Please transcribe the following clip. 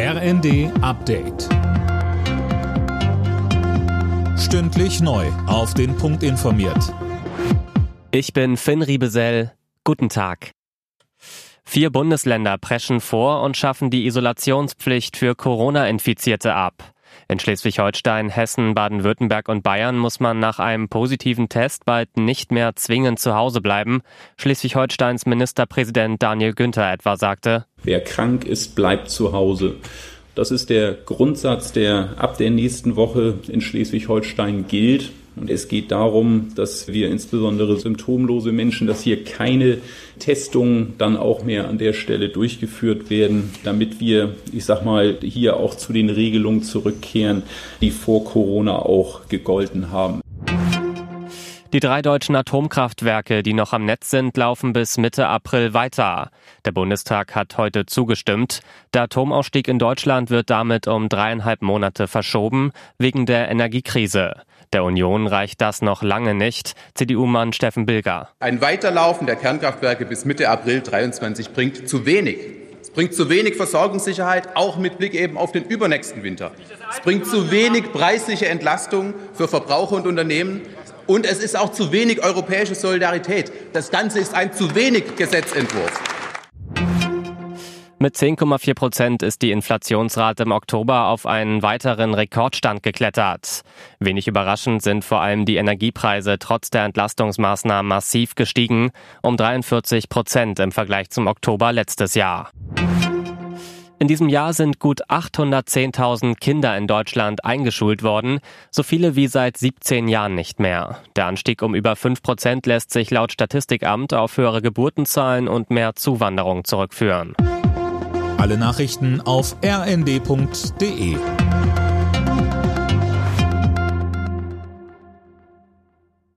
RND Update. Stündlich neu. Auf den Punkt informiert. Ich bin Finn Riebesell. Guten Tag. Vier Bundesländer preschen vor und schaffen die Isolationspflicht für Corona-Infizierte ab. In Schleswig-Holstein, Hessen, Baden-Württemberg und Bayern muss man nach einem positiven Test bald nicht mehr zwingend zu Hause bleiben. Schleswig-Holsteins Ministerpräsident Daniel Günther etwa sagte, Wer krank ist, bleibt zu Hause. Das ist der Grundsatz, der ab der nächsten Woche in Schleswig-Holstein gilt. Und es geht darum, dass wir insbesondere symptomlose Menschen, dass hier keine Testungen dann auch mehr an der Stelle durchgeführt werden, damit wir, ich sag mal, hier auch zu den Regelungen zurückkehren, die vor Corona auch gegolten haben. Die drei deutschen Atomkraftwerke, die noch am Netz sind, laufen bis Mitte April weiter. Der Bundestag hat heute zugestimmt. Der Atomausstieg in Deutschland wird damit um dreieinhalb Monate verschoben, wegen der Energiekrise. Der Union reicht das noch lange nicht. CDU-Mann Steffen Bilger. Ein Weiterlaufen der Kernkraftwerke bis Mitte April 23 bringt zu wenig. Es bringt zu wenig Versorgungssicherheit, auch mit Blick eben auf den übernächsten Winter. Es bringt zu wenig preisliche Entlastung für Verbraucher und Unternehmen. Und es ist auch zu wenig europäische Solidarität. Das Ganze ist ein zu wenig Gesetzentwurf. Mit 10,4 Prozent ist die Inflationsrate im Oktober auf einen weiteren Rekordstand geklettert. Wenig überraschend sind vor allem die Energiepreise trotz der Entlastungsmaßnahmen massiv gestiegen, um 43 Prozent im Vergleich zum Oktober letztes Jahr. In diesem Jahr sind gut 810.000 Kinder in Deutschland eingeschult worden, so viele wie seit 17 Jahren nicht mehr. Der Anstieg um über 5 Prozent lässt sich laut Statistikamt auf höhere Geburtenzahlen und mehr Zuwanderung zurückführen. Alle Nachrichten auf rnd.de